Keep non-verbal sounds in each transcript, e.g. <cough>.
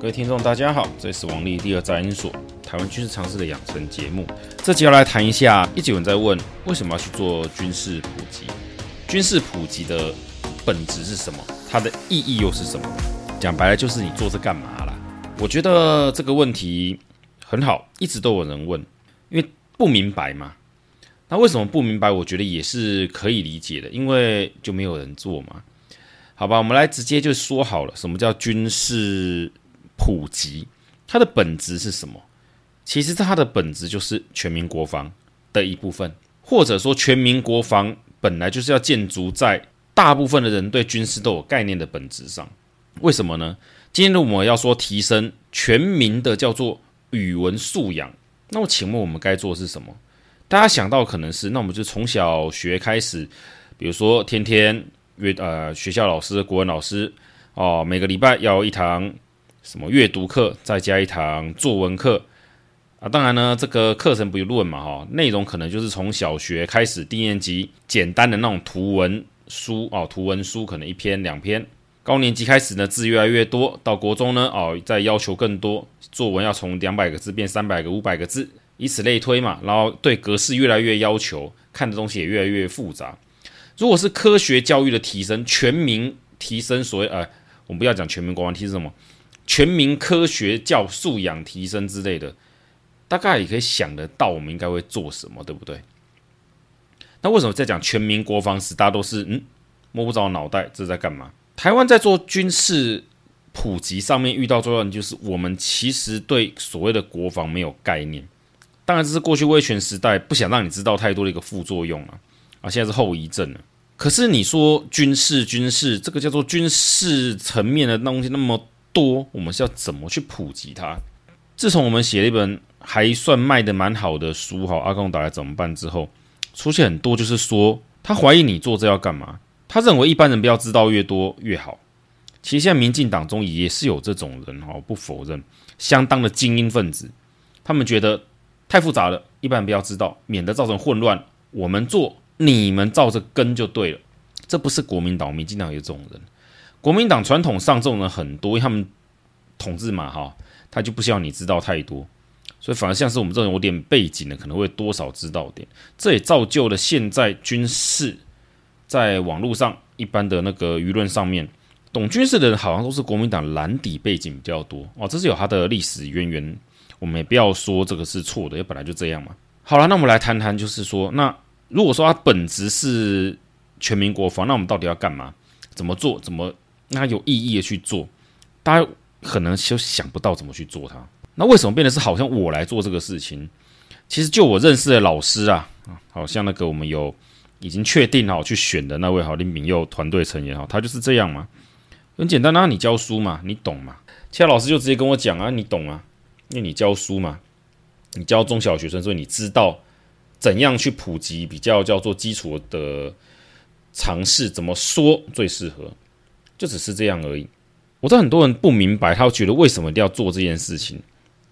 各位听众，大家好，这里是王力第二杂研所台湾军事常识的养成节目。这集要来谈一下，一直有人在问，为什么要去做军事普及？军事普及的本质是什么？它的意义又是什么？讲白了，就是你做这干嘛啦？我觉得这个问题很好，一直都有人问，因为不明白嘛。那为什么不明白？我觉得也是可以理解的，因为就没有人做嘛。好吧，我们来直接就说好了，什么叫军事普及？它的本质是什么？其实它的本质就是全民国防的一部分，或者说全民国防本来就是要建筑在大部分的人对军事都有概念的本质上。为什么呢？今天我们要说提升全民的叫做语文素养，那么请问我们该做的是什么？大家想到可能是，那我们就从小学开始，比如说天天。约呃，学校老师、国文老师哦，每个礼拜要一堂什么阅读课，再加一堂作文课啊。当然呢，这个课程不用论嘛，哈、内容可能就是从小学开始，低年级简单的那种图文书哦，图文书可能一篇两篇。高年级开始呢，字越来越多，到国中呢，哦，再要求更多，作文要从两百个字变三百个、五百个字，以此类推嘛。然后对格式越来越要求，看的东西也越来越复杂。如果是科学教育的提升，全民提升，所谓呃，我们不要讲全民国防提升什么，全民科学教素养提升之类的，大概也可以想得到我们应该会做什么，对不对？那为什么在讲全民国防时，大家都是嗯摸不着脑袋，这是在干嘛？台湾在做军事普及上面遇到最大的就是我们其实对所谓的国防没有概念，当然这是过去威权时代不想让你知道太多的一个副作用啊，啊，现在是后遗症了。可是你说军事军事这个叫做军事层面的东西那么多，我们是要怎么去普及它？自从我们写了一本还算卖得蛮好的书哈，阿公打来怎么办之后，出现很多就是说他怀疑你做这要干嘛？他认为一般人不要知道越多越好。其实现在民进党中也是有这种人哈，不否认，相当的精英分子，他们觉得太复杂了，一般人不要知道，免得造成混乱。我们做。你们照着跟就对了，这不是国民党，民进党有这种人。国民党传统上这种人很多，因为他们统治嘛，哈，他就不希望你知道太多，所以反而像是我们这种有点背景的，可能会多少知道点。这也造就了现在军事在网络上一般的那个舆论上面，懂军事的人好像都是国民党蓝底背景比较多哦，这是有他的历史渊源。我们也不要说这个是错的，因为本来就这样嘛。好了，那我们来谈谈，就是说那。如果说它本质是全民国防，那我们到底要干嘛？怎么做？怎么那有意义的去做？大家可能就想不到怎么去做它。那为什么变得是好像我来做这个事情？其实就我认识的老师啊，好像那个我们有已经确定好去选的那位好林敏佑团队成员哈，他就是这样嘛。很简单啊，你教书嘛，你懂嘛？其他老师就直接跟我讲啊，你懂啊，因为你教书嘛，你教中小学生，所以你知道。怎样去普及比较叫做基础的尝试？怎么说最适合？就只是这样而已。我知道很多人不明白，他觉得为什么一定要做这件事情？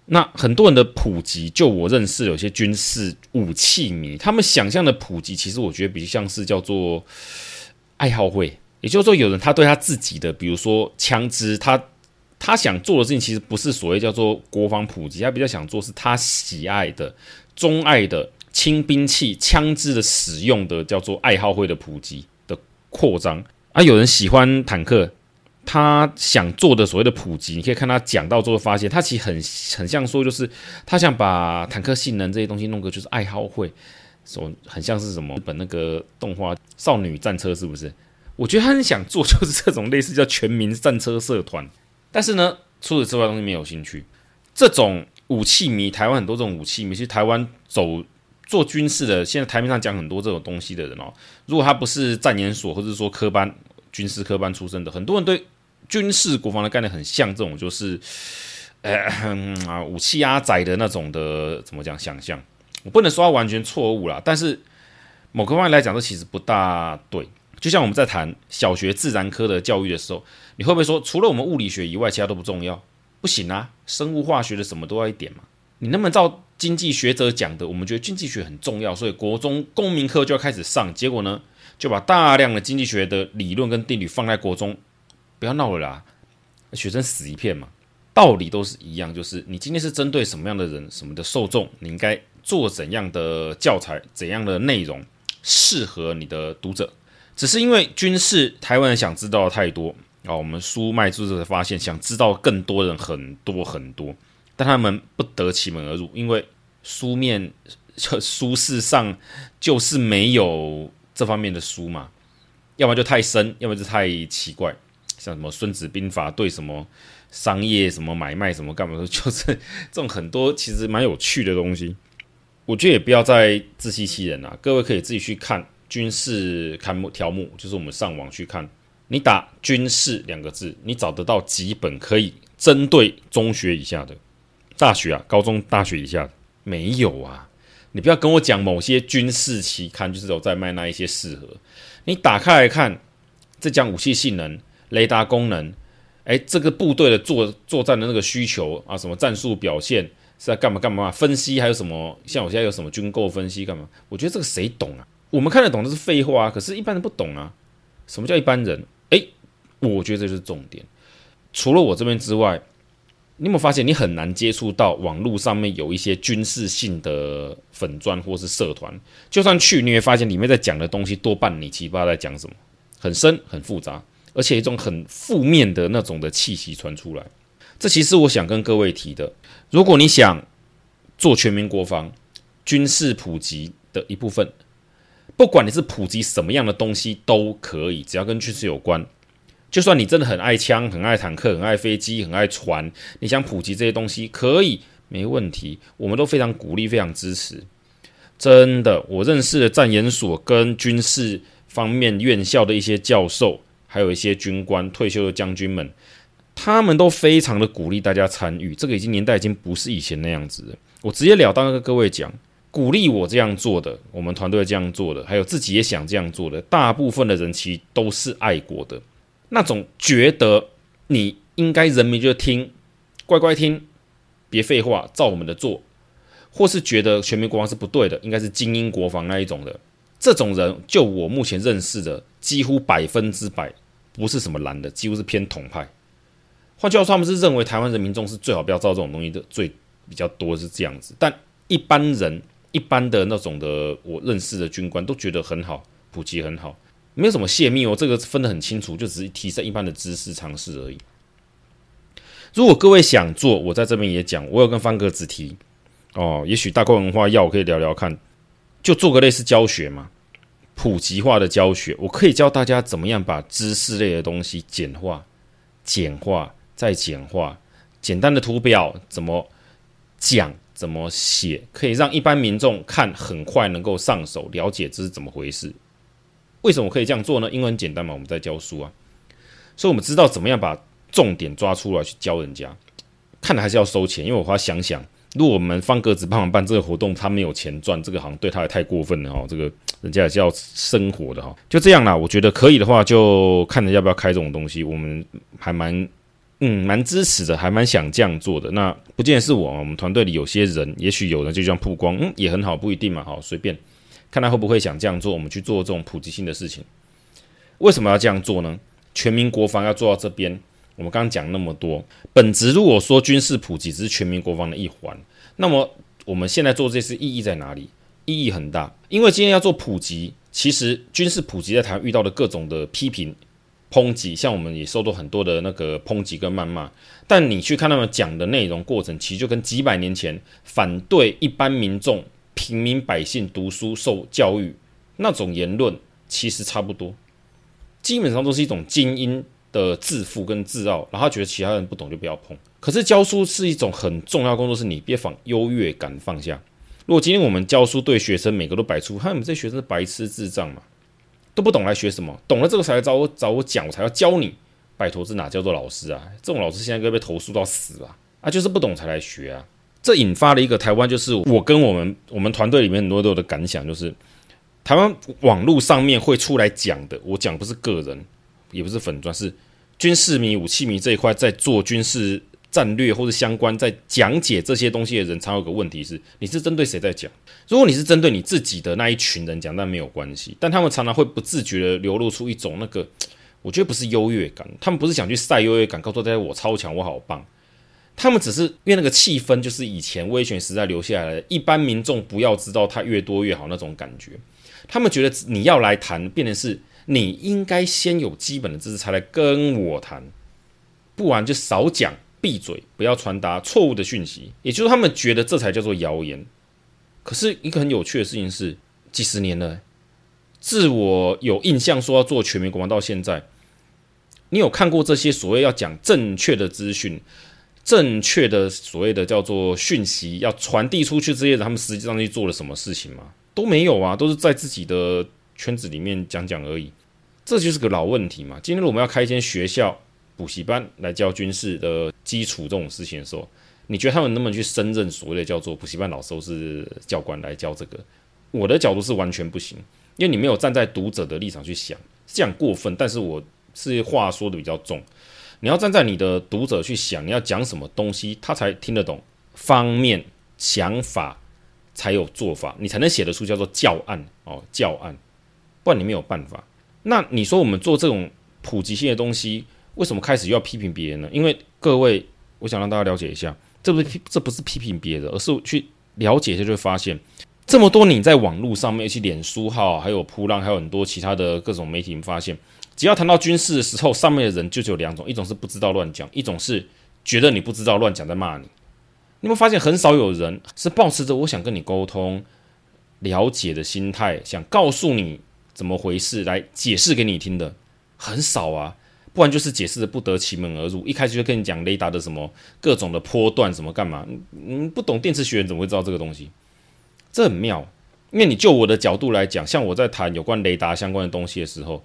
那很多人的普及，就我认识有些军事武器迷，他们想象的普及，其实我觉得比较像是叫做爱好会。也就是说，有人他对他自己的，比如说枪支，他他想做的事情，其实不是所谓叫做国防普及，他比较想做是他喜爱的、钟爱的。轻兵器、枪支的使用的叫做爱好会的普及的扩张啊，有人喜欢坦克，他想做的所谓的普及，你可以看他讲到之后发现，他其实很很像说，就是他想把坦克性能这些东西弄个就是爱好会，所很像是什么日本那个动画少女战车是不是？我觉得他很想做就是这种类似叫全民战车社团，但是呢，除此之外东西没有兴趣。这种武器迷，台湾很多这种武器迷，其实台湾走。做军事的，现在台面上讲很多这种东西的人哦，如果他不是战研所或者说科班军事科班出身的，很多人对军事国防的概念很像这种，就是呃武器压载的那种的，怎么讲想象？我不能说他完全错误啦，但是某个方面来讲，这其实不大对。就像我们在谈小学自然科的教育的时候，你会不会说，除了我们物理学以外，其他都不重要？不行啊，生物化学的什么都要一点嘛。你能不能照经济学者讲的？我们觉得经济学很重要，所以国中公民课就要开始上。结果呢，就把大量的经济学的理论跟定理放在国中，不要闹了啦，学生死一片嘛。道理都是一样，就是你今天是针对什么样的人、什么的受众，你应该做怎样的教材、怎样的内容适合你的读者。只是因为军事，台湾人想知道的太多啊，我们书卖出去发现，想知道更多人很多很多，但他们不得其门而入，因为书面 <laughs> 书市上就是没有这方面的书嘛，要么就太深，要么就太奇怪，像什么《孙子兵法》对什么商业什么买卖什么干嘛的，就是这种很多其实蛮有趣的东西，我觉得也不要再自欺欺人了，各位可以自己去看。军事刊目条目，就是我们上网去看，你打“军事”两个字，你找得到几本可以针对中学以下的、大学啊、高中、大学以下？没有啊！你不要跟我讲某些军事期刊就是有在卖那一些适合。你打开来看，这讲武器性能、雷达功能，哎，这个部队的作作战的那个需求啊，什么战术表现是在干嘛干嘛？分析还有什么？像我现在有什么军购分析干嘛？我觉得这个谁懂啊？我们看得懂的是废话啊，可是一般人不懂啊。什么叫一般人？诶，我觉得这是重点。除了我这边之外，你有没有发现你很难接触到网络上面有一些军事性的粉专或是社团？就算去，你会发现里面在讲的东西多半你七八在讲什么，很深很复杂，而且一种很负面的那种的气息传出来。这其实我想跟各位提的，如果你想做全民国防、军事普及的一部分。不管你是普及什么样的东西都可以，只要跟军事有关。就算你真的很爱枪、很爱坦克、很爱飞机、很爱船，你想普及这些东西可以，没问题，我们都非常鼓励、非常支持。真的，我认识的战研所跟军事方面院校的一些教授，还有一些军官、退休的将军们，他们都非常的鼓励大家参与。这个已经年代已经不是以前那样子了。我直截了当跟各位讲。鼓励我这样做的，我们团队这样做的，还有自己也想这样做的，大部分的人其实都是爱国的。那种觉得你应该人民就听，乖乖听，别废话，照我们的做，或是觉得全民国防是不对的，应该是精英国防那一种的，这种人，就我目前认识的，几乎百分之百不是什么蓝的，几乎是偏统派。换句话说，他们是认为台湾人民众是最好不要造这种东西的，最比较多是这样子，但一般人。一般的那种的，我认识的军官都觉得很好，普及很好，没有什么泄密哦，这个分得很清楚，就只是提升一般的知识常识而已。如果各位想做，我在这边也讲，我有跟方格子提哦，也许大块文化要我可以聊聊看，就做个类似教学嘛，普及化的教学，我可以教大家怎么样把知识类的东西简化、简化再简化，简单的图表怎么讲。怎么写可以让一般民众看很快能够上手了解这是怎么回事？为什么可以这样做呢？因为很简单嘛，我们在教书啊，所以我们知道怎么样把重点抓出来去教人家。看来还是要收钱，因为我要想想，如果我们方格子帮忙办这个活动，他没有钱赚，这个好像对他也太过分了哈。这个人家也是要生活的哈，就这样啦。我觉得可以的话，就看着要不要开这种东西，我们还蛮。嗯，蛮支持的，还蛮想这样做的。那不见得是我，我们团队里有些人，也许有人就这样曝光，嗯，也很好，不一定嘛。好，随便看他会不会想这样做，我们去做这种普及性的事情。为什么要这样做呢？全民国防要做到这边，我们刚刚讲那么多，本质如果说军事普及只是全民国防的一环，那么我们现在做这些意义在哪里？意义很大，因为今天要做普及，其实军事普及在台湾遇到的各种的批评。抨击，像我们也受到很多的那个抨击跟谩骂，但你去看他们讲的内容过程，其实就跟几百年前反对一般民众、平民百姓读书受教育那种言论其实差不多，基本上都是一种精英的自负跟自傲，然后他觉得其他人不懂就不要碰。可是教书是一种很重要工作，是你别放优越感放下。如果今天我们教书对学生每个都摆出，哈，你们这学生白痴智障嘛？都不懂来学什么？懂了这个才来找我找我讲，我才要教你。拜托，这哪叫做老师啊？这种老师现在该被投诉到死吧？啊，就是不懂才来学啊！这引发了一个台湾，就是我跟我们我们团队里面很多都有的感想，就是台湾网络上面会出来讲的，我讲不是个人，也不是粉专，是军事迷、武器迷这一块在做军事。战略或者相关在讲解这些东西的人，常有个问题是：你是针对谁在讲？如果你是针对你自己的那一群人讲，那没有关系。但他们常常会不自觉的流露出一种那个，我觉得不是优越感，他们不是想去晒优越感，告诉大家我超强，我好棒。他们只是因为那个气氛，就是以前威权时代留下来的，一般民众不要知道它越多越好那种感觉。他们觉得你要来谈，变成是你应该先有基本的知识才来跟我谈，不然就少讲，闭嘴，不要传达错误的讯息。也就是他们觉得这才叫做谣言。可是一个很有趣的事情是，几十年了，自我有印象说要做全民国防到现在，你有看过这些所谓要讲正确的资讯？正确的所谓的叫做讯息要传递出去，这些人他们实际上去做了什么事情吗？都没有啊，都是在自己的圈子里面讲讲而已。这就是个老问题嘛。今天我们要开一间学校补习班来教军事的基础这种事情的时候，你觉得他们能不能去胜任所谓的叫做补习班老师或是教官来教这个？我的角度是完全不行，因为你没有站在读者的立场去想，这样过分。但是我是话说的比较重。你要站在你的读者去想，你要讲什么东西，他才听得懂，方面想法才有做法，你才能写得出叫做教案哦，教案，不然你没有办法。那你说我们做这种普及性的东西，为什么开始又要批评别人呢？因为各位，我想让大家了解一下，这不是批，这不是批评别人，而是去了解一下，就会发现这么多你在网络上面，去脸书号，还有铺浪，还有很多其他的各种媒体，发现。只要谈到军事的时候，上面的人就只有两种：一种是不知道乱讲，一种是觉得你不知道乱讲在骂你。你有没有发现，很少有人是抱持着我想跟你沟通、了解的心态，想告诉你怎么回事来解释给你听的？很少啊，不然就是解释的不得其门而入。一开始就跟你讲雷达的什么各种的波段什么干嘛？你不懂电磁学，怎么会知道这个东西？这很妙，因为你就我的角度来讲，像我在谈有关雷达相关的东西的时候。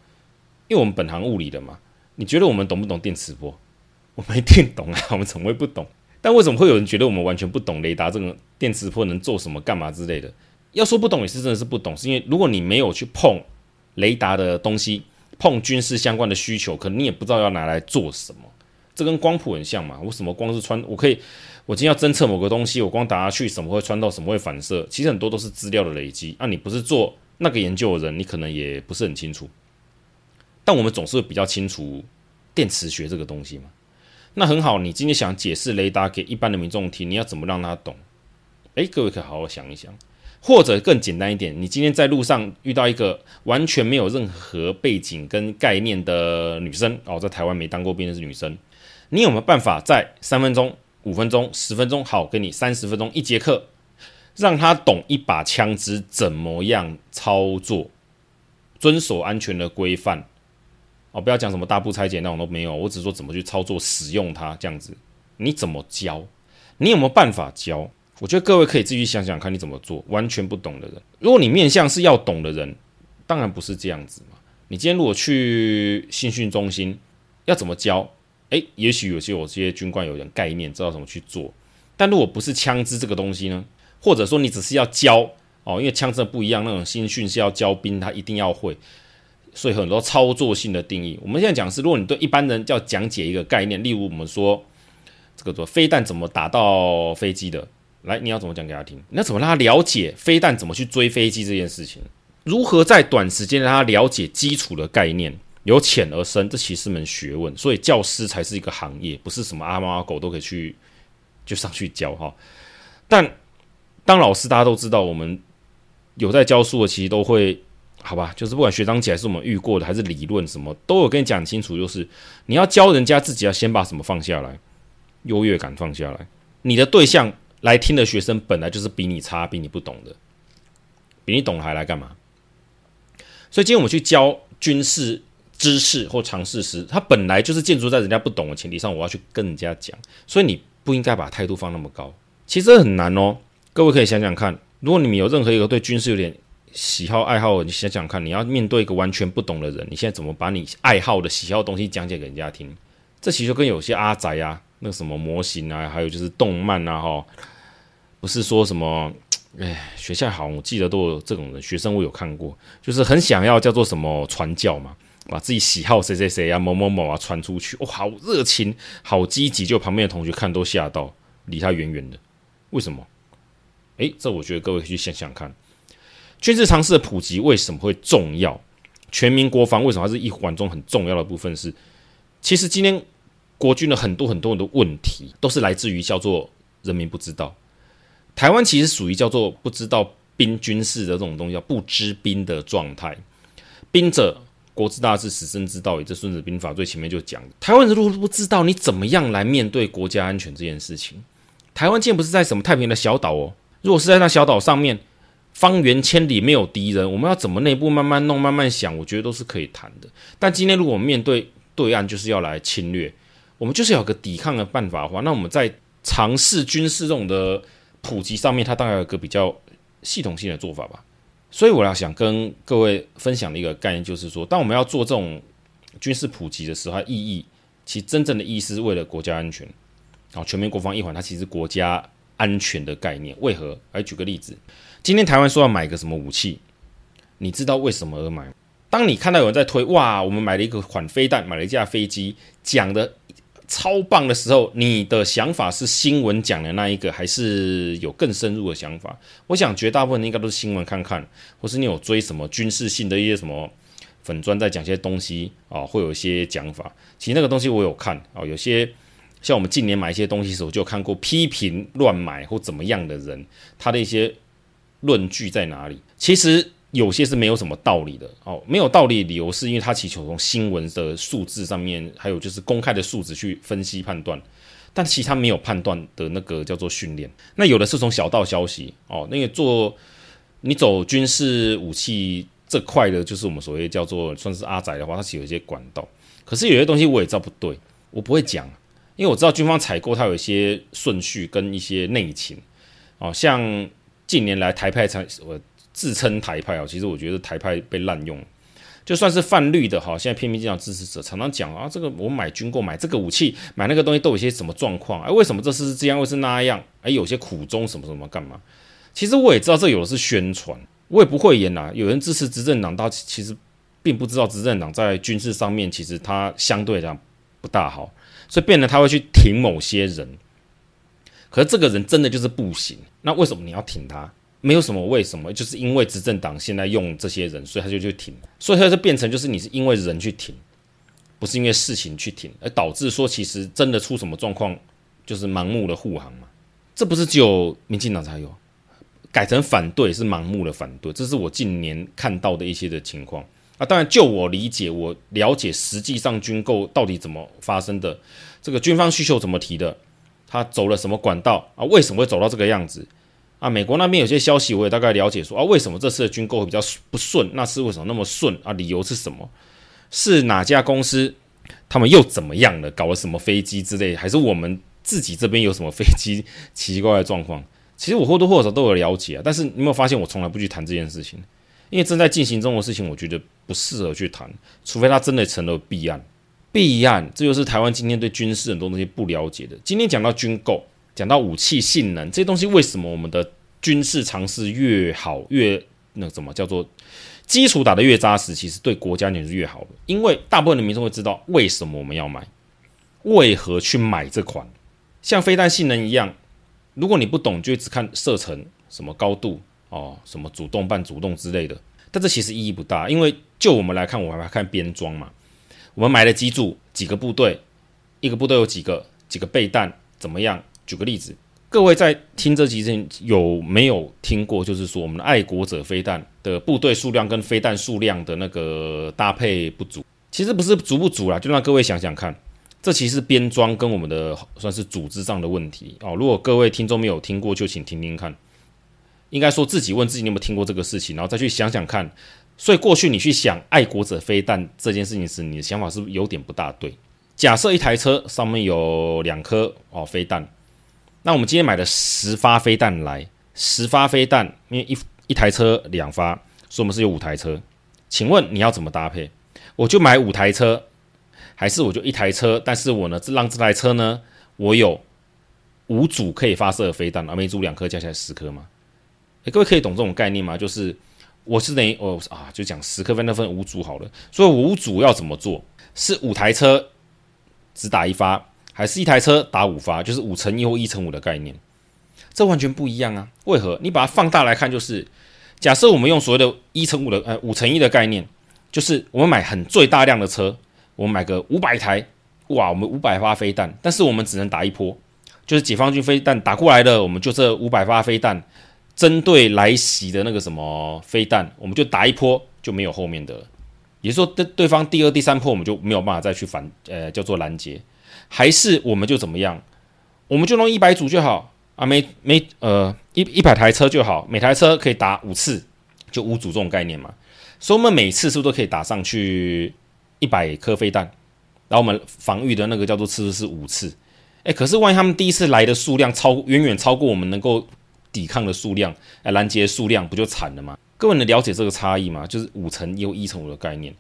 因为我们本行物理的嘛，你觉得我们懂不懂电磁波？<laughs> 我没听懂啊，<laughs> 我们怎么会不懂？但为什么会有人觉得我们完全不懂雷达这个电磁波能做什么、干嘛之类的？要说不懂也是真的是不懂，是因为如果你没有去碰雷达的东西，碰军事相关的需求，可能你也不知道要拿来做什么。这跟光谱很像嘛，我什么光是穿？我可以，我今天要侦测某个东西，我光打下去，什么会穿到，什么会反射？其实很多都是资料的累积。那、你不是做那个研究的人，你可能也不是很清楚。但我们总是比较清楚电磁学这个东西嘛。那很好，你今天想解释雷达给一般的民众听，你要怎么让他懂？诶，各位可以好好想一想。或者更简单一点，你今天在路上遇到一个完全没有任何背景跟概念的女生哦，在台湾没当过兵的是女生，你有没有办法在三分钟、五分钟、十分钟，好，给你三十分钟一节课，让她懂一把枪支怎么样操作，遵守安全的规范？哦，不要讲什么大步拆解那种都没有，我只说怎么去操作使用它这样子。你怎么教？你有没有办法教？我觉得各位可以自己想想看你怎么做。完全不懂的人，如果你面向是要懂的人，当然不是这样子嘛。你今天如果去新训中心，要怎么教？诶，也许有些有些军官有点概念，知道怎么去做。但如果不是枪支这个东西呢？或者说你只是要教哦，因为枪支不一样，那种新训是要教兵，他一定要会。所以很多操作性的定义，我们现在讲是，如果你对一般人要讲解一个概念，例如我们说这个做飞弹怎么打到飞机的，来，你要怎么讲给他听？你要怎么让他了解飞弹怎么去追飞机这件事情？如何在短时间让他了解基础的概念，由浅而深，这其实是门学问。所以教师才是一个行业，不是什么阿猫阿狗都可以去就上去教哈。但当老师，大家都知道，我们有在教书的，其实都会。好吧，就是不管学长姐还是我们遇过的，还是理论什么，都有跟你讲清楚。就是你要教人家，自己要先把什么放下来，优越感放下来。你的对象来听的学生本来就是比你差、比你不懂的，比你懂还来干嘛？所以今天我们去教军事知识或常识时，他本来就是建筑在人家不懂的前提上，我要去跟人家讲。所以你不应该把态度放那么高，其实很难哦。各位可以想想看，如果你们有任何一个对军事有点喜好爱好，你想想看，你要面对一个完全不懂的人，你现在怎么把你爱好的喜好的东西讲解给人家听？这其实就跟有些阿宅啊，那个什么模型啊，还有就是动漫啊，哈，不是说什么，<tsk> 哎，学校好，我记得都有这种人，学生我有看过，就是很想要叫做什么传教嘛，把自己喜好谁谁谁啊，某某某啊传出去，哇，好热情，好积极，就旁边的同学看都吓到，离他远远的，为什么？哎，这我觉得各位可以去想想看。军事常识的普及为什么会重要？全民国防为什么还是一环中很重要的部分是？其实今天国军的很多很多的问题，都是来自于叫做人民不知道。台湾其实属于叫做不知道兵军事的这种东西，叫不知兵的状态。兵者，国之大事，死生之道也。这《孙子兵法》最前面就讲，台湾人如果不知道你怎么样来面对国家安全这件事情，台湾竟然不是在什么太平的小岛哦。如果是在那小岛上面，方圆千里没有敌人，我们要怎么内部慢慢弄、慢慢想，我觉得都是可以谈的。但今天如果我们面对对岸就是要来侵略，我们就是有个抵抗的办法的话，那我们在尝试军事这种的普及上面，它当然有个比较系统性的做法吧。所以我要想跟各位分享的一个概念，就是说，当我们要做这种军事普及的时候，它意义其实真正的意思是为了国家安全。好，全民国防一环，它其实国家安全的概念。为何？来举个例子，今天台湾说要买个什么武器，你知道为什么而买？当你看到有人在推，哇，我们买了一个款飞弹，买了一架飞机，讲的。超棒的时候，你的想法是新闻讲的那一个，还是有更深入的想法？我想绝大部分应该都是新闻看看，或是你有追什么军事性的一些什么粉砖在讲些东西啊，会有一些讲法。其实那个东西我有看啊，有些像我们近年买一些东西的时候，就有看过批评乱买或怎么样的人，他的一些论据在哪里？其实。有些是没有什么道理的哦，没有道理理由是因为他祈求从新闻的数字上面，还有就是公开的数字去分析判断，但其他没有判断的那个叫做训练。那有的是从小道消息哦，那个做你走军事武器这块的，就是我们所谓叫做算是阿宅的话，它是有一些管道。可是有些东西我也知道不对，我不会讲，因为我知道军方采购它有一些顺序跟一些内情哦，像近年来台派才我。自称台派啊，其实我觉得台派被滥用，就算是泛绿的哈，现在偏偏这样支持者常常讲啊，这个我买军购买这个武器买那个东西都有些什么状况？哎，为什么这次是这样，为什么是那样？哎，有些苦衷什么什么干嘛？其实我也知道这有的是宣传，我也不会演呐。有人支持执政党，他其实并不知道执政党在军事上面其实他相对来讲不大好，所以变得他会去挺某些人，可是这个人真的就是不行，那为什么你要挺他？没有什么为什么，就是因为执政党现在用这些人，所以他就去挺，所以他就变成就是你是因为人去挺，不是因为事情去挺，而导致说其实真的出什么状况，就是盲目的护航嘛。这不是只有民进党才有，改成反对是盲目的反对，这是我近年看到的一些的情况啊。当然，就我理解，我了解实际上军购到底怎么发生的，这个军方需求怎么提的，他走了什么管道啊？为什么会走到这个样子？啊，美国那边有些消息我也大概了解说，啊，为什么这次的军购会比较不顺？那是为什么那么顺啊？理由是什么？是哪家公司他们又怎么样了？搞了什么飞机之类？还是我们自己这边有什么飞机奇怪的状况？其实我或多或少都有了解啊。但是你有没有发现，我从来不去谈这件事情，因为正在进行中的事情，我觉得不适合去谈，除非它真的成了弊案。弊案，这就是台湾今天对军事很多东西不了解的。今天讲到军购。讲到武器性能这些东西，为什么我们的军事常识越好越那怎么叫做基础打得越扎实？其实对国家也是越好的，因为大部分的民众会知道为什么我们要买，为何去买这款。像飞弹性能一样，如果你不懂，就只看射程、什么高度哦、什么主动、半主动之类的，但这其实意义不大，因为就我们来看，我们来看编装嘛，我们买了机组，几个部队，一个部队有几个几个备弹，怎么样？举个例子，各位在听这集之前有没有听过？就是说，我们的爱国者飞弹的部队数量跟飞弹数量的那个搭配不足。其实不是足不足啦，就让各位想想看，这其实是编装跟我们的算是组织上的问题哦。如果各位听众没有听过，就请听听看。应该说自己问自己，你有没有听过这个事情，然后再去想想看。所以过去你去想爱国者飞弹这件事情时，你的想法是不是有点不大对？假设一台车上面有两颗哦飞弹。那我们今天买了十发飞弹来，十发飞弹，因为一一台车两发，所以我们是有五台车。请问你要怎么搭配？我就买五台车，还是我就一台车？但是我呢，让这台车呢，我有五组可以发射的飞弹，而每组两颗，加起来十颗吗？诶，各位可以懂这种概念吗？就是我是等于我啊，就讲十克分，那分五组好了。所以五组要怎么做？是五台车只打一发？还是一台车打五发，就是五乘一或一乘五的概念，这完全不一样啊！为何？你把它放大来看，就是假设我们用所谓的一乘五的呃五乘一的概念，就是我们买很最大量的车，我们买个五百台哇，我们五百发飞弹，但是我们只能打一波，就是解放军飞弹打过来了，我们就这五百发飞弹，针对来袭的那个什么飞弹，我们就打一波，就没有后面的了。也就是说，对对方第二、第三波，我们就没有办法再去反，呃，叫做拦截，还是我们就怎么样？我们就弄一百组就好啊，每每呃一一百台车就好，每台车可以打五次，就五组这种概念嘛。所以我们每次是不是都可以打上去一百颗飞弹？然后我们防御的那个叫做次数是五次。哎，可是万一他们第一次来的数量超远远超过我们能够抵抗的数量，哎，拦截数量不就惨了吗？各位能了解这个差异吗？就是五乘又一乘五的概念。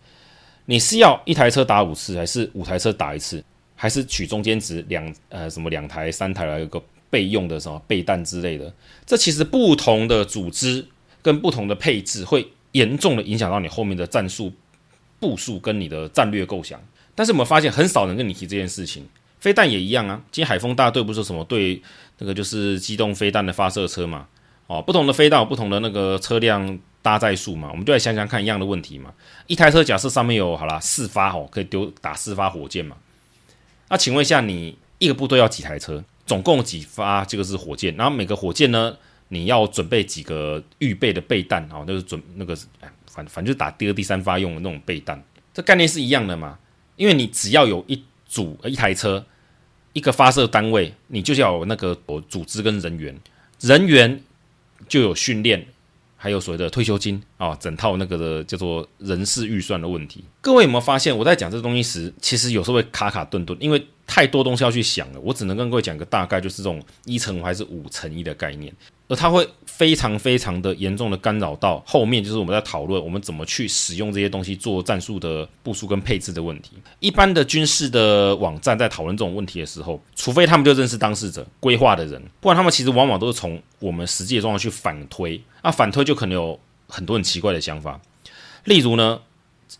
你是要一台车打五次，还是五台车打一次，还是取中间值两呃什么两台三台来一个备用的什么备弹之类的？这其实不同的组织跟不同的配置会严重的影响到你后面的战术部署跟你的战略构想。但是我们发现很少人跟你提这件事情。飞弹也一样啊。今天海风大队不是什么对那个就是机动飞弹的发射车嘛？哦，不同的飞弹有不同的那个车辆搭载数嘛，我们就来想想看一样的问题嘛。一台车假设上面有好啦四发哦，可以丢打四发火箭嘛。那请问一下，你一个部队要几台车？总共几发这个是火箭？然后每个火箭呢，你要准备几个预备的备弹啊？就是准那个，反反正就是打第二、第三发用的那种备弹，这概念是一样的嘛？因为你只要有一组一台车，一个发射单位，你就要有那个组织跟人员，人员。就有训练，还有所谓的退休金啊，整套那个的叫做人事预算的问题。各位有没有发现，我在讲这东西时，其实有时候会卡卡顿顿，因为太多东西要去想了。我只能跟各位讲个大概，就是这种一乘还是五乘一的概念。而它会非常非常的严重的干扰到后面，就是我们在讨论我们怎么去使用这些东西做战术的部署跟配置的问题。一般的军事的网站在讨论这种问题的时候，除非他们就认识当事者、规划的人，不然他们其实往往都是从我们实际的状况去反推。那反推就可能有很多很奇怪的想法，例如呢，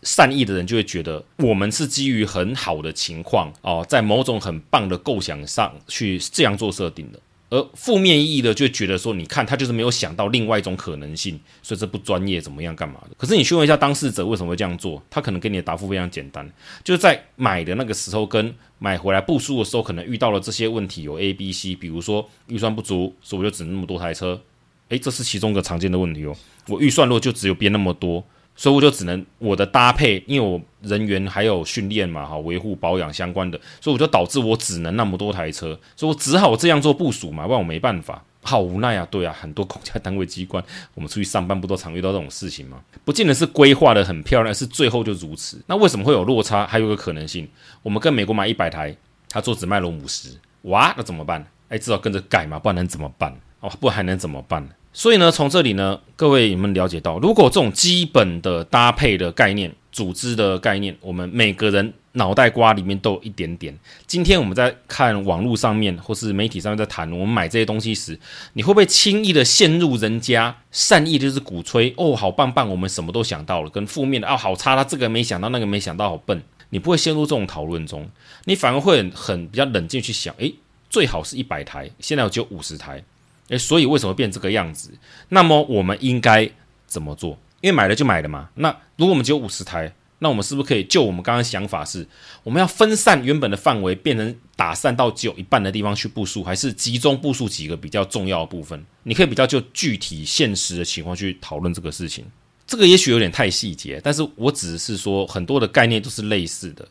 善意的人就会觉得我们是基于很好的情况哦，在某种很棒的构想上去这样做设定的。而负面意义的就觉得说，你看他就是没有想到另外一种可能性，所以这不专业，怎么样干嘛的？可是你去问一下当事者为什么会这样做，他可能给你的答复非常简单，就是在买的那个时候跟买回来部署的时候，可能遇到了这些问题，有 A、B、C，比如说预算不足，所以我就只那么多台车，诶，这是其中一个常见的问题哦。我预算如果就只有编那么多。所以我就只能我的搭配，因为我人员还有训练嘛，哈，维护保养相关的，所以我就导致我只能那么多台车，所以我只好这样做部署嘛，不然我没办法，好无奈啊，对啊，很多公家单位机关，我们出去上班不都常遇到这种事情吗？不见得是规划的很漂亮，是最后就如此。那为什么会有落差？还有个可能性，我们跟美国买一百台，他做只卖了五十，哇，那怎么办？哎，至少跟着改嘛，不然能怎么办？哦，不然还能怎么办？所以呢，从这里呢，各位有没有了解到，如果这种基本的搭配的概念、组织的概念，我们每个人脑袋瓜里面都有一点点。今天我们在看网络上面或是媒体上面在谈，我们买这些东西时，你会不会轻易的陷入人家善意就是鼓吹哦，好棒棒，我们什么都想到了，跟负面的哦，好差，他这个没想到，那个没想到，好笨。你不会陷入这种讨论中，你反而会很，很比较冷静去想，诶，最好是一百台，现在有只有五十台。诶，所以为什么变这个样子？那么我们应该怎么做？因为买了就买了嘛。那如果我们只有五十台，那我们是不是可以就我们刚刚想法是，我们要分散原本的范围，变成打散到只有一半的地方去部署，还是集中部署几个比较重要的部分？你可以比较就具体现实的情况去讨论这个事情。这个也许有点太细节，但是我只是说很多的概念都是类似的。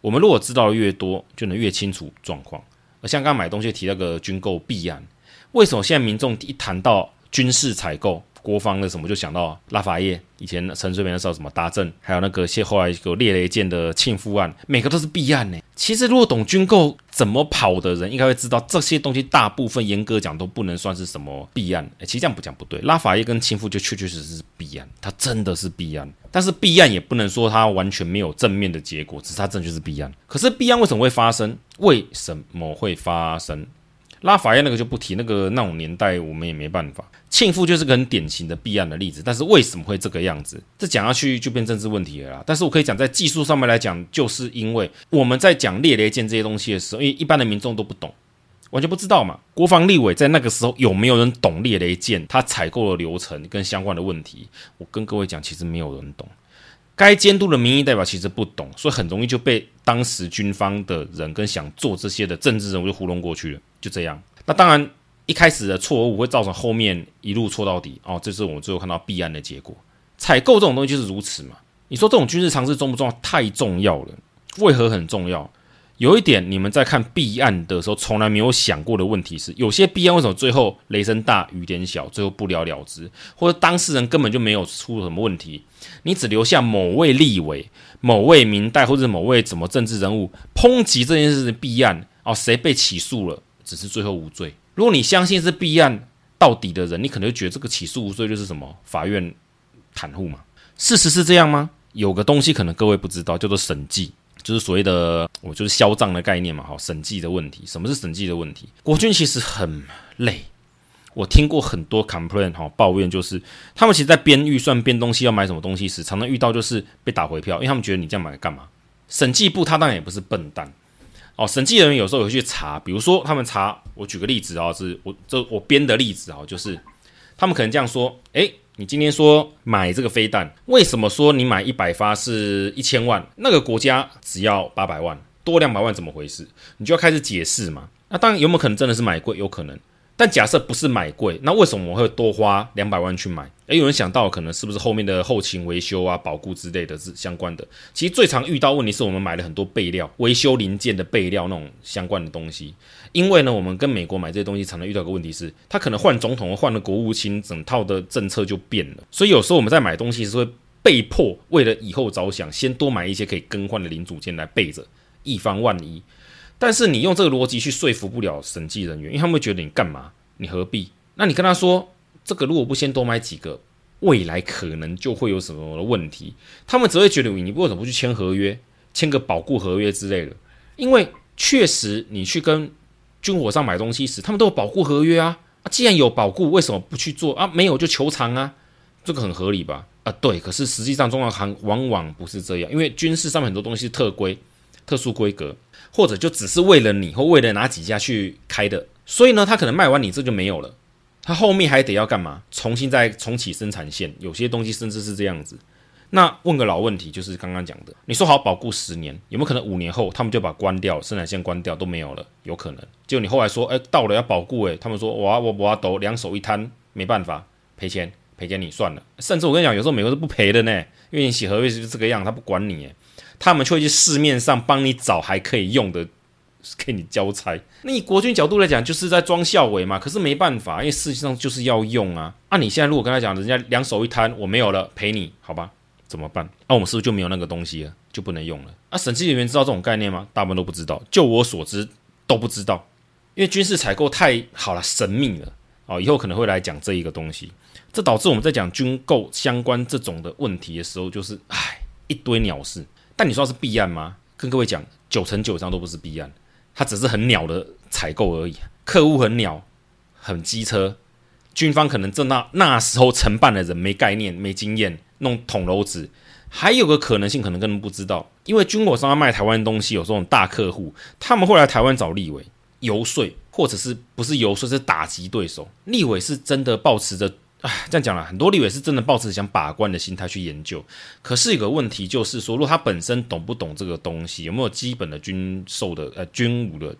我们如果知道的越多，就能越清楚状况。而像刚刚买东西提那个军购弊案。为什么现在民众一谈到军事采购、国防的什么，就想到拉法叶？以前陈水扁的时候什么达正，还有那个现后来有猎雷舰的庆富案，每个都是弊案呢。其实如果懂军购怎么跑的人，应该会知道这些东西大部分严格讲都不能算是什么弊案。诶，其实这样不讲不对，拉法叶跟庆富就确确实实是弊案，它真的是弊案。但是弊案也不能说它完全没有正面的结果，只是它真的就是弊案。可是弊案为什么会发生？为什么会发生？拉法叶那个就不提，那个那种年代我们也没办法。庆富就是个很典型的弊案的例子，但是为什么会这个样子？这讲下去就变政治问题了啦。但是我可以讲，在技术上面来讲，就是因为我们在讲猎雷舰这些东西的时候，因为一般的民众都不懂，完全不知道嘛。国防立委在那个时候有没有人懂猎雷舰？他采购的流程跟相关的问题，我跟各位讲，其实没有人懂。该监督的民意代表其实不懂，所以很容易就被当时军方的人跟想做这些的政治人物就糊弄过去了，就这样。那当然，一开始的错误会造成后面一路错到底哦，这是我们最后看到弊案的结果。采购这种东西就是如此嘛。你说这种军事常识重不重要？太重要了。为何很重要？有一点，你们在看弊案的时候，从来没有想过的问题是：有些弊案为什么最后雷声大雨点小，最后不了了之，或者当事人根本就没有出什么问题，你只留下某位立委、某位民代或者某位什么政治人物抨击这件事的弊案哦，谁被起诉了，只是最后无罪。如果你相信是弊案到底的人，你可能就觉得这个起诉无罪就是什么法院袒护嘛？事实是这样吗？有个东西可能各位不知道，叫做审计。就是所谓的，我就是销账的概念嘛，好，审计的问题。什么是审计的问题？国军其实很累，我听过很多 complain 哈，抱怨就是他们其实在编预算、编东西要买什么东西时，常常遇到就是被打回票，因为他们觉得你这样买干嘛？审计部他当然也不是笨蛋哦，审计人员有时候有去查，比如说他们查，我举个例子啊，是我这我编的例子啊，就是他们可能这样说，诶。你今天说买这个飞弹，为什么说你买一百发是一千万？那个国家只要八百万，多两百万怎么回事？你就要开始解释嘛。那当然有没有可能真的是买贵？有可能。但假设不是买贵，那为什么我会多花两百万去买？诶，有人想到可能是不是后面的后勤维修啊、保固之类的是相关的？其实最常遇到问题是我们买了很多备料、维修零件的备料那种相关的东西。因为呢，我们跟美国买这些东西，常常遇到个问题是，他可能换总统、换了国务卿，整套的政策就变了。所以有时候我们在买东西是会被迫为了以后着想，先多买一些可以更换的零组件来备着，以防万一。但是你用这个逻辑去说服不了审计人员，因为他们会觉得你干嘛？你何必？那你跟他说，这个如果不先多买几个，未来可能就会有什么的问题。他们只会觉得你为什么不去签合约，签个保固合约之类的？因为确实你去跟军火商买东西时，他们都有保护合约啊。啊，既然有保护，为什么不去做啊？没有就求偿啊，这个很合理吧？啊，对。可是实际上，中华航往往不是这样，因为军事上面很多东西是特规、特殊规格。或者就只是为了你，或为了哪几家去开的，所以呢，他可能卖完你这就没有了，他后面还得要干嘛？重新再重启生产线，有些东西甚至是这样子。那问个老问题，就是刚刚讲的，你说好保固十年，有没有可能五年后他们就把关掉，生产线关掉都没有了？有可能。结果你后来说，哎，到了要保固，哎，他们说，我我我都两手一摊，没办法，赔钱赔给你算了。甚至我跟你讲，有时候美国是不赔的呢，因为你写合约是这个样，他不管你。他们就会去市面上帮你找还可以用的，给你交差。那以国军角度来讲，就是在装孝伟嘛。可是没办法，因为事实上就是要用啊。那、啊、你现在如果跟他讲，人家两手一摊，我没有了，赔你，好吧？怎么办？那、我们是不是就没有那个东西了，就不能用了？啊，审计人员知道这种概念吗？大部分都不知道。就我所知，都不知道，因为军事采购太好了，神秘了。哦，以后可能会来讲这一个东西，这导致我们在讲军购相关这种的问题的时候，就是唉，一堆鸟事。但你说是弊案吗？跟各位讲，九成九以上都不是弊案，它只是很鸟的采购而已。客户很鸟，很机车，军方可能正那那时候承办的人没概念、没经验，弄捅娄子。还有个可能性，可能根本不知道，因为军火商要卖台湾东西，有这种大客户，他们会来台湾找立委游说，或者是不是游说是打击对手。立委是真的抱持着。哎，这样讲了，很多立委是真的抱持想把关的心态去研究。可是有个问题就是说，如果他本身懂不懂这个东西，有没有基本的军售的呃军武的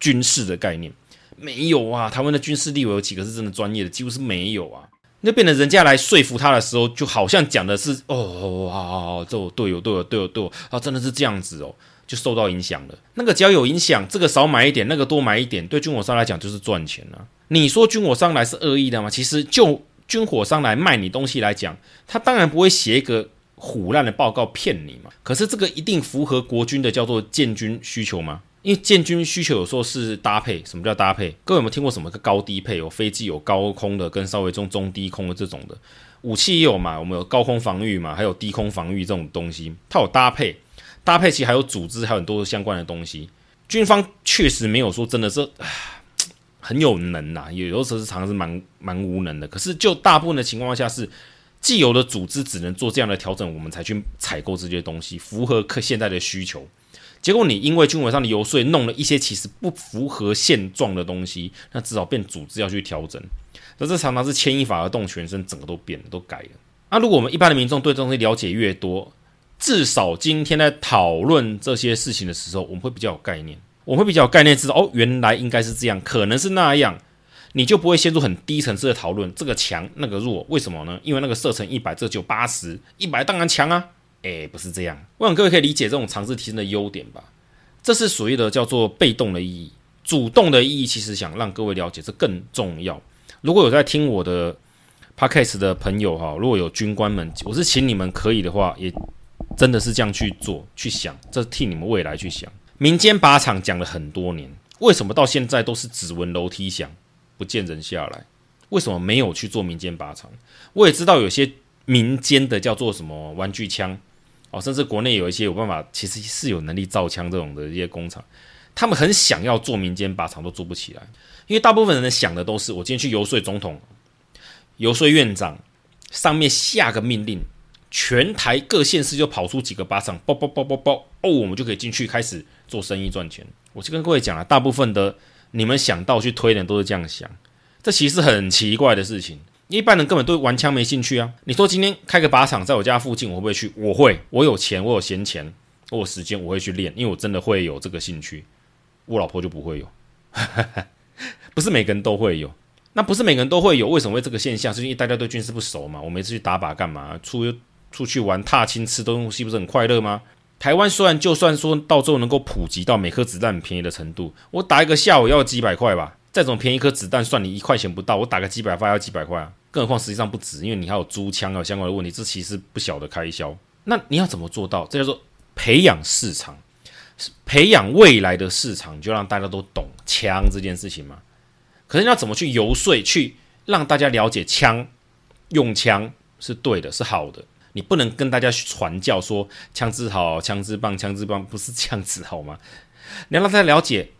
军事的概念？没有啊。台湾的军事立委有几个是真的专业的？几乎是没有啊。那变得人家来说服他的时候，就好像讲的是哦，好好好，这对哦，对哦，对哦，对哦，啊，真的是这样子哦，就受到影响了。那个只要有影响，这个少买一点，那个多买一点，对军火商来讲就是赚钱啊。你说军火商来是恶意的吗？其实就军火商来卖你东西来讲，他当然不会写一个虎烂的报告骗你嘛。可是这个一定符合国军的叫做建军需求吗？因为建军需求有时候是搭配。什么叫搭配？各位有没有听过什么个高低配？有飞机有高空的，跟稍微中中低空的这种的武器也有嘛？我们有高空防御嘛？还有低空防御这种东西，它有搭配。搭配其实还有组织，还有很多相关的东西。军方确实没有说真的是。<sighs> 很有能呐、啊，有的时候是常常是蛮蛮无能的。可是就大部分的情况下是，既有的组织只能做这样的调整，我们才去采购这些东西，符合客现在的需求。结果你因为军委上的游说，弄了一些其实不符合现状的东西，那至少变组织要去调整。那这常常是牵一发而动全身，整个都变了，都改了。那、如果我们一般的民众对这东西了解越多，至少今天在讨论这些事情的时候，我们会比较有概念，我们会比较有概念知道哦，原来应该是这样，可能是那样，你就不会陷入很低层次的讨论，这个强那个弱，为什么呢？因为那个射程一百，这就八十，一百当然强啊，诶，不是这样。我想各位可以理解这种尝试提升的优点吧？这是所谓的叫做被动的意义，主动的意义其实想让各位了解这更重要。如果有在听我的 podcast 的朋友哈，如果有军官们，我是请你们可以的话，也真的是这样去做去想，这替你们未来去想。民间靶场讲了很多年，为什么到现在都是只闻楼梯响，不见人下来？为什么没有去做民间靶场？我也知道有些民间的叫做什么玩具枪。哦，甚至国内有一些有办法，其实是有能力造枪这种的一些工厂，他们很想要做民间靶场，都做不起来，因为大部分人想的都是，我今天去游说总统、游说院长，上面下个命令，全台各县市就跑出几个靶场，爆爆爆爆爆，哦，我们就可以进去开始做生意赚钱。我就跟各位讲了，大部分的你们想到去推的人都是这样想，这其实很奇怪的事情。一般人根本对玩枪没兴趣啊！你说今天开个靶场在我家附近，我会不会去？我会，我有钱，我有闲钱，我有时间，我会去练，因为我真的会有这个兴趣。我老婆就不会有，不是每个人都会有。那不是每个人都会有，为什么会这个现象？是因为大家对军事不熟嘛？我每次去打靶干嘛？出出去玩踏青吃东西不是很快乐吗？台湾虽然就算说到最后能够普及到每颗子弹很便宜的程度，我打一个下午要几百块吧。再怎么便宜一颗子弹，算你一块钱不到，我打个几百发要几百块啊！更何况实际上不止，因为你还有租枪啊相关的问题，这其实不小的开销。那你要怎么做到？这叫做培养市场，培养未来的市场，就让大家都懂枪这件事情嘛。可是你要怎么去游说，去让大家了解枪，用枪是对的，是好的。你不能跟大家去传教说枪支好，枪支棒，枪支棒不是这样子好吗？你要让大家了解。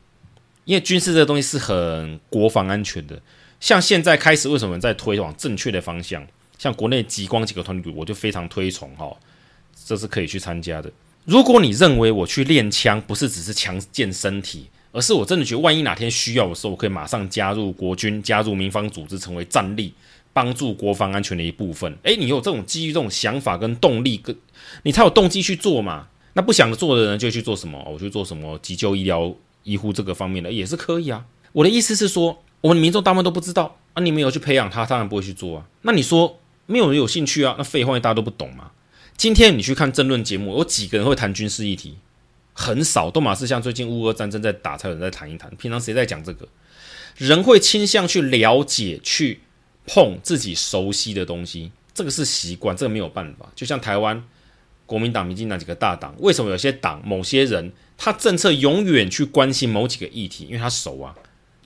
因为军事这个东西是很国防安全的，像现在开始为什么在推往正确的方向？像国内极光几个团队，我就非常推崇哈，这是可以去参加的。如果你认为我去练枪不是只是强健身体，而是我真的觉得万一哪天需要的时候，我可以马上加入国军，加入民防组织，成为战力，帮助国防安全的一部分。诶，你有这种基于这种想法跟动力，跟你才有动机去做嘛。那不想做的人就去做什么？我去做什么急救医疗？医护这个方面的也是可以啊。我的意思是说，我们民众大部分都不知道啊，你没有去培养他，当然不会去做啊。那你说没有人有兴趣啊？那废话，大家都不懂嘛。今天你去看政论节目，有几个人会谈军事议题？很少，都马是像最近乌俄战争在打，才有人在谈一谈。平常谁在讲这个？人会倾向去了解、去碰自己熟悉的东西，这个是习惯，这个没有办法。就像台湾国民党、民进党几个大党，为什么有些党、某些人？他政策永远去关心某几个议题，因为他熟啊，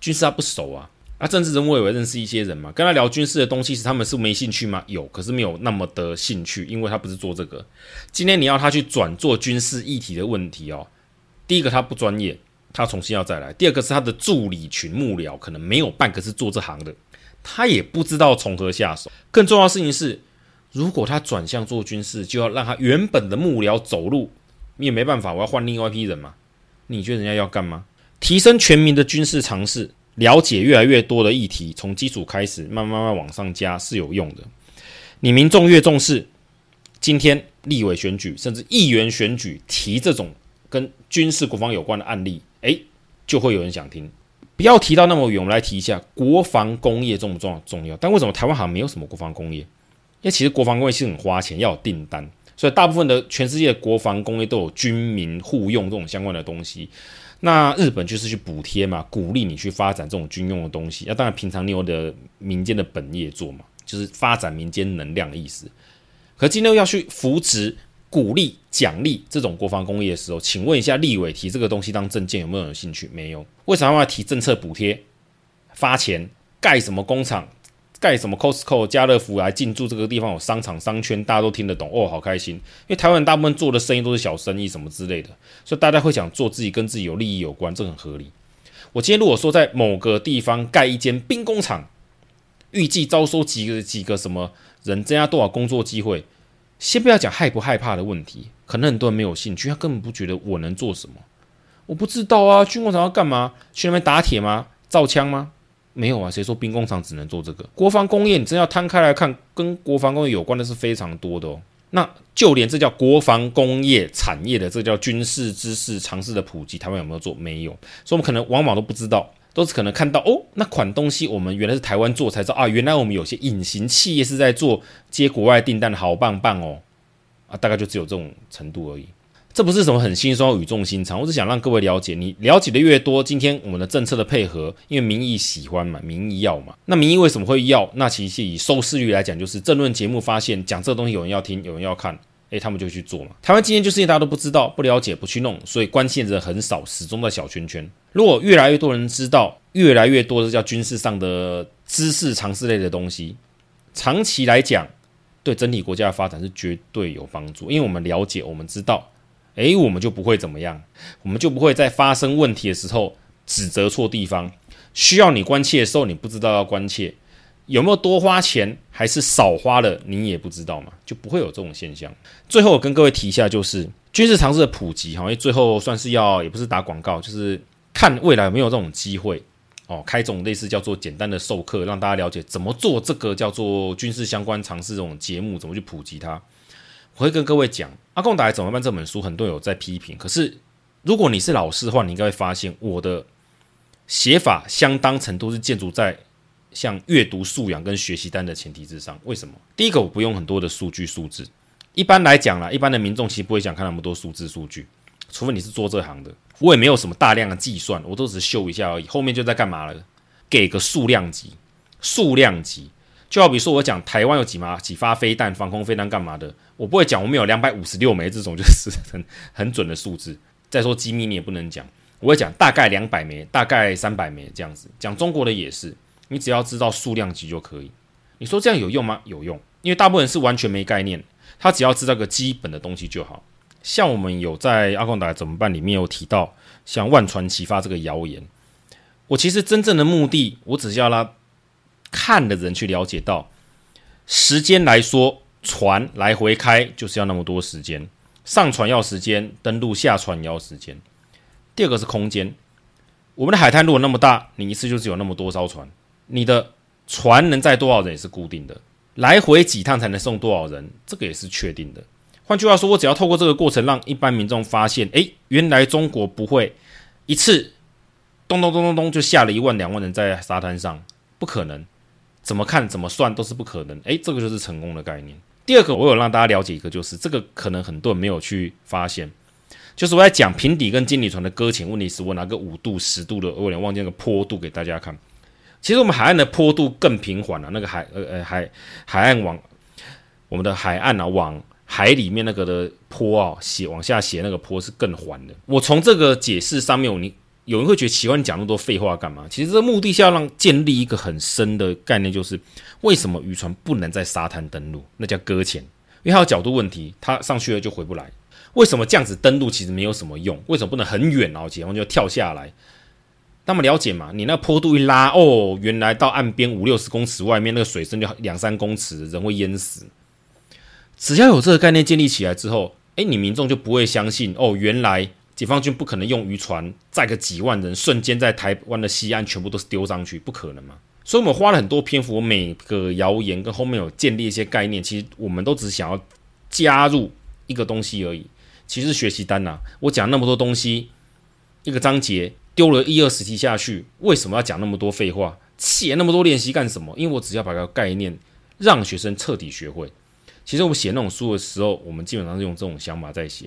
军事他不熟啊。啊，政治人物也会认识一些人嘛，跟他聊军事的东西时，他们是没兴趣吗？有，可是没有那么的兴趣，因为他不是做这个。今天你要他去转做军事议题的问题哦，第一个他不专业，他重新要再来；第二个是他的助理群幕僚可能没有半个是做这行的，他也不知道从何下手。更重要的事情是，如果他转向做军事，就要让他原本的幕僚走路。你也没办法，我要换另外一批人嘛？你觉得人家要干嘛？提升全民的军事常识，了解越来越多的议题，从基础开始，慢慢慢往上加是有用的。你民众越重视，今天立委选举甚至议员选举提这种跟军事国防有关的案例，诶，就会有人想听。不要提到那么远，我们来提一下国防工业重不重要？重要。但为什么台湾好像没有什么国防工业？因为其实国防工业是很花钱，要有订单。所以大部分的全世界的国防工业都有军民互用这种相关的东西。那日本就是去补贴嘛，鼓励你去发展这种军用的东西。那当然，平常你有的民间的本业做嘛，就是发展民间能量的意思。可今天要去扶持、鼓励、奖励这种国防工业的时候，请问一下，立委提这个东西当政见有没有兴趣？没有。为什么要提政策补贴、发钱、盖什么工厂？盖什么 Costco、家乐福来进驻这个地方有商场商圈，大家都听得懂哦，好开心。因为台湾大部分做的生意都是小生意什么之类的，所以大家会想做自己跟自己有利益有关，这很合理。我今天如果说在某个地方盖一间兵工厂，预计招收几个几个什么人，增加多少工作机会，先不要讲害不害怕的问题，可能很多人没有兴趣，他根本不觉得我能做什么。我不知道啊，军工厂要干嘛？去那边打铁吗？造枪吗？没有啊，谁说兵工厂只能做这个？国防工业你真要摊开来看，跟国防工业有关的是非常多的哦。那就连这叫国防工业产业的，这叫军事知识常识的普及，台湾有没有做？没有，所以我们可能往往都不知道，都是可能看到哦，那款东西我们原来是台湾做，才知道啊，原来我们有些隐形企业是在做接国外订单的，好棒棒哦，啊，大概就只有这种程度而已。这不是什么很轻松、语重心长，我只想让各位了解，你了解的越多，今天我们的政策的配合，因为民意喜欢嘛，民意要嘛。那民意为什么会要？那其实以收视率来讲，就是政论节目发现讲这个东西有人要听，有人要看，诶，他们就去做嘛。台湾今天就是因为大家都不知道、不了解、不去弄，所以关心的人很少，始终在小圈圈。如果越来越多人知道，越来越多的叫军事上的知识、常识类的东西，长期来讲，对整体国家的发展是绝对有帮助，因为我们了解，我们知道。诶，我们就不会怎么样，我们就不会在发生问题的时候指责错地方。需要你关切的时候，你不知道要关切，有没有多花钱还是少花了，你也不知道嘛，就不会有这种现象。最后我跟各位提一下，就是军事常识的普及，哈，因为最后算是要，也不是打广告，就是看未来有没有这种机会哦，开这种类似叫做简单的授课，让大家了解怎么做这个叫做军事相关常识这种节目，怎么去普及它。我会跟各位讲《阿共打来怎么办》这本书，很多有在批评。可是，如果你是老师的话，你应该会发现我的写法相当程度是建筑在像阅读素养跟学习单的前提之上。为什么？第一个，我不用很多的数据数字。一般来讲啦，一般的民众其实不会想看那么多数字数据，除非你是做这行的。我也没有什么大量的计算，我都只是秀一下而已。后面就在干嘛了？给个数量级，数量级。就好比说，我讲台湾有几码几发飞弹，防空飞弹干嘛的，我不会讲我们有两百五十六枚这种，就是很很准的数字。再说机密你也不能讲，我会讲大概两百枚，大概三百枚这样子。讲中国的也是，你只要知道数量级就可以。你说这样有用吗？有用，因为大部分人是完全没概念，他只要知道个基本的东西就好。像我们有在阿共打怎么办里面有提到，像万船齐发这个谣言，我其实真正的目的，我只是要拉。看的人去了解到，时间来说，船来回开就是要那么多时间，上船要时间，登陆下船也要时间。第二个是空间，我们的海滩如果那么大，你一次就只有那么多艘船，你的船能载多少人也是固定的，来回几趟才能送多少人，这个也是确定的。换句话说，我只要透过这个过程，让一般民众发现，诶，原来中国不会一次咚咚咚咚咚就下了一万两万人在沙滩上，不可能。怎么看怎么算都是不可能，诶，这个就是成功的概念。第二个，我有让大家了解一个，就是这个可能很多人没有去发现，就是我在讲平底跟经理船的搁浅问题时，我拿个五度、十度的，我有点忘记那个坡度给大家看。其实我们海岸的坡度更平缓了，那个海呃呃海海岸往我们的海岸啊往海里面那个的坡啊斜往下斜那个坡是更缓的。我从这个解释上面，我你。有人会觉得奇怪，你讲那么多废话干嘛？其实这目的是要让建立一个很深的概念，就是为什么渔船不能在沙滩登陆？那叫搁浅，因为它有角度问题，它上去了就回不来。为什么这样子登陆其实没有什么用？为什么不能很远然后解放就跳下来？那么了解嘛？你那坡度一拉，哦，原来到岸边五六十公尺外面那个水深就两三公尺，人会淹死。只要有这个概念建立起来之后，诶，你民众就不会相信哦，原来。解放军不可能用渔船载个几万人，瞬间在台湾的西岸全部都是丢上去，不可能嘛？所以，我们花了很多篇幅，每个谣言跟后面有建立一些概念。其实，我们都只想要加入一个东西而已。其实，学习单呐、我讲那么多东西，一个章节丢了一二十题下去，为什么要讲那么多废话，写那么多练习干什么？因为我只要把个概念让学生彻底学会。其实，我写那种书的时候，我们基本上是用这种想法在写。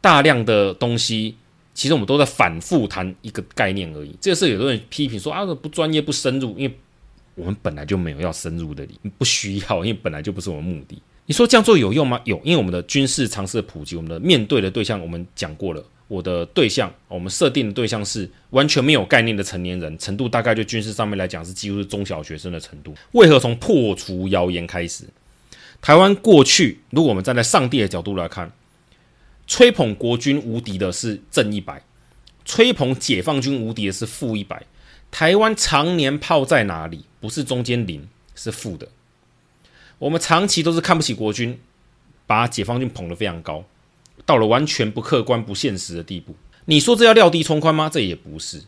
大量的东西，其实我们都在反复谈一个概念而已。这个是有的人批评说啊，不专业、不深入，因为我们本来就没有要深入的理，不需要，因为本来就不是我们目的。你说这样做有用吗？有，因为我们的军事常识的普及，我们的面对的对象，我们讲过了。我的对象，我们设定的对象是完全没有概念的成年人，程度大概就军事上面来讲是几乎是中小学生的程度。为何从破除谣言开始？台湾过去，如果我们站在上帝的角度来看。吹捧国军无敌的是正一百，吹捧解放军无敌的是负一百。台湾常年炮在哪里？不是中间零，是负的。我们长期都是看不起国军，把解放军捧得非常高，到了完全不客观、不现实的地步。你说这要料敌从宽吗？这也不是。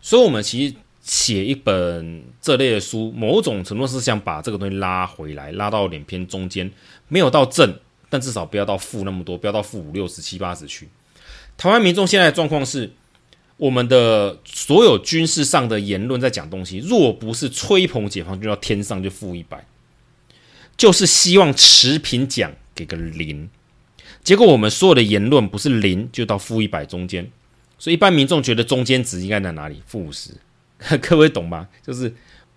所以，我们其实写一本这类的书，某种程度是想把这个东西拉回来，拉到脸偏中间，没有到正。但至少不要到负那么多，不要到负五六十七八十去。台湾民众现在的状况是，我们的所有军事上的言论在讲东西，若不是吹捧解放军到天上就负一百，就是希望持平讲给个零。结果我们所有的言论不是零就到负一百中间，所以一般民众觉得中间值应该在哪里？负五十，<laughs> 各位懂吗？就是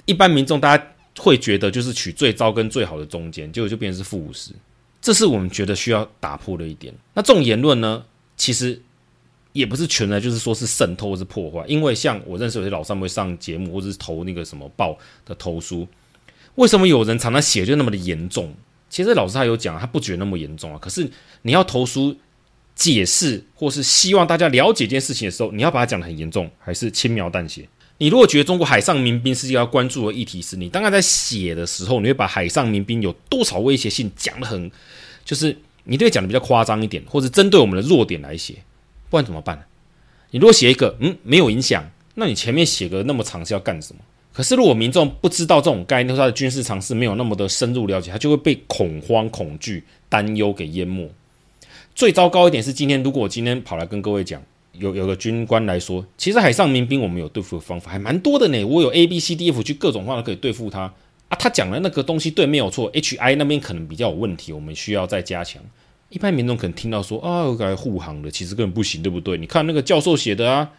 一般民众大家会觉得就是取最糟跟最好的中间，结果就变成是负五十，这是我们觉得需要打破的一点。那这种言论呢，其实。也不是全然就是说是渗透或是破坏，因为像我认识有些老上会上节目或者是投那个什么报的投书，为什么有人常常写就那么的严重？其实老师他有讲，他不觉得那么严重啊。可是你要投书解释或是希望大家了解这件事情的时候，你要把它讲得很严重，还是轻描淡写？你如果觉得中国海上民兵是要关注的议题，是你当然在写的时候，你会把海上民兵有多少威胁性讲得很，就是你都会讲得比较夸张一点，或者针对我们的弱点来写。不然怎么办？你如果写一个，嗯，没有影响，那你前面写个那么长是要干什么？可是如果民众不知道这种概念，他的军事常识没有那么的深入了解，他就会被恐慌、恐惧、担忧给淹没。最糟糕一点是，今天如果我今天跑来跟各位讲，有有个军官来说，其实海上民兵我们有对付的方法，还蛮多的呢。我有 A B C D F 去各种方法可以对付他啊。他讲的那个东西对没有错，H I 那边可能比较有问题，我们需要再加强。一般民众可能听到说啊，该护航的，其实根本不行，对不对？你看那个教授写的啊，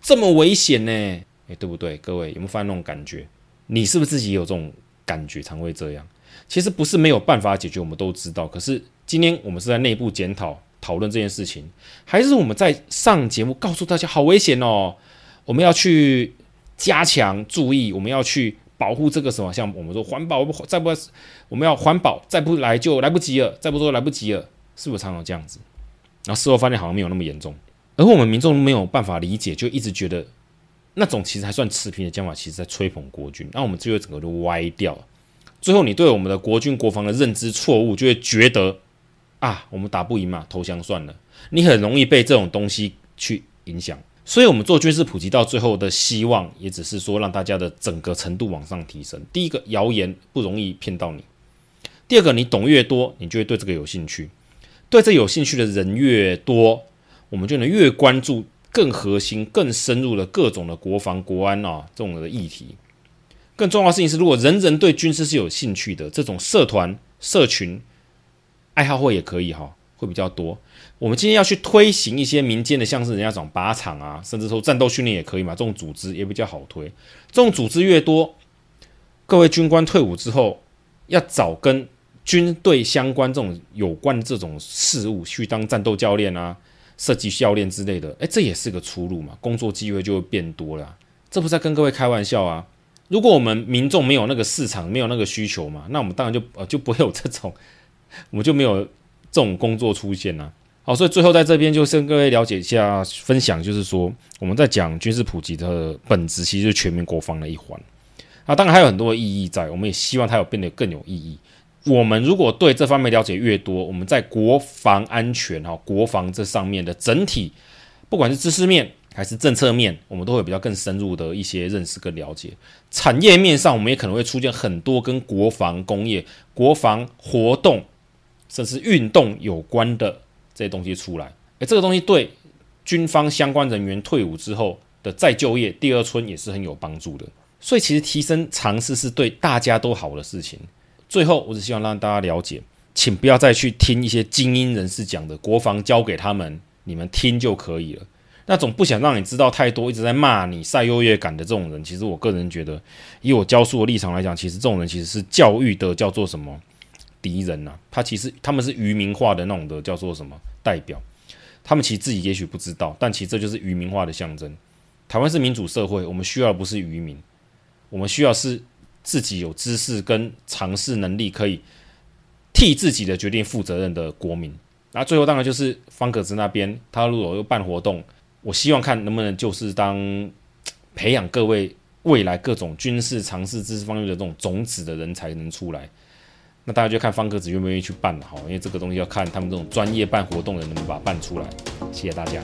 这么危险呢，诶，对不对？各位有没有发现那种感觉？你是不是自己有这种感觉，常会这样？其实不是没有办法解决，我们都知道。可是今天我们是在内部检讨讨论这件事情，还是我们在上节目告诉大家好危险哦？我们要去加强注意，我们要去保护这个什么？像我们说环保，再不我们要环保，再不来就来不及了，再不说来不及了。是不是常常这样子？然后事后发现好像没有那么严重，而我们民众没有办法理解，就一直觉得那种其实还算持平的讲法，其实在吹捧国军，那我们就会整个都歪掉了。最后你对我们的国军国防的认知错误，就会觉得啊，我们打不赢嘛，投降算了。你很容易被这种东西去影响，所以我们做军事普及到最后的希望，也只是说让大家的整个程度往上提升。第一个，谣言不容易骗到你；第二个，你懂越多，你就会对这个有兴趣。对这有兴趣的人越多，我们就能越关注更核心、更深入的各种的国防、国安啊这种的议题。更重要的事情是，如果人人对军事是有兴趣的，这种社团、社群、爱好会也可以哈，会比较多。我们今天要去推行一些民间的，像是人家讲靶场啊，甚至说战斗训练也可以嘛，这种组织也比较好推。这种组织越多，各位军官退伍之后要找跟。军队相关这种有关这种事务，去当战斗教练啊、射击教练之类的，诶，这也是个出路嘛，工作机会就会变多了。这不是在跟各位开玩笑啊！如果我们民众没有那个市场，没有那个需求嘛，那我们当然就呃就不会有这种，我们就没有这种工作出现了。好，所以最后在这边就跟各位了解一下，分享就是说，我们在讲军事普及的本质，其实是全民国防的一环。那，当然还有很多的意义在，我们也希望它有变得更有意义。我们如果对这方面了解越多，我们在国防安全哈、国防这上面的整体，不管是知识面还是政策面，我们都会比较更深入的一些认识跟了解。产业面上，我们也可能会出现很多跟国防工业、国防活动，甚至运动有关的这些东西出来。诶，这个东西对军方相关人员退伍之后的再就业、第二春也是很有帮助的。所以，其实提升常识是对大家都好的事情。最后，我只希望让大家了解，请不要再去听一些精英人士讲的国防交给他们，你们听就可以了。那种不想让你知道太多，一直在骂你晒优越感的这种人，其实我个人觉得，以我教书的立场来讲，其实这种人其实是教育的叫做什么敌人呐、啊？他其实他们是愚民化的那种的叫做什么代表？他们其实自己也许不知道，但其实这就是愚民化的象征。台湾是民主社会，我们需要的不是愚民，我们需要是。自己有知识跟尝试能力，可以替自己的决定负责任的国民。那最后当然就是方格子那边，他如果又办活动，我希望看能不能就是当培养各位未来各种军事尝试知识方面的这种种子的人才能出来。那大家就看方格子愿不愿意去办了哈，因为这个东西要看他们这种专业办活动的人能不能把它办出来。谢谢大家。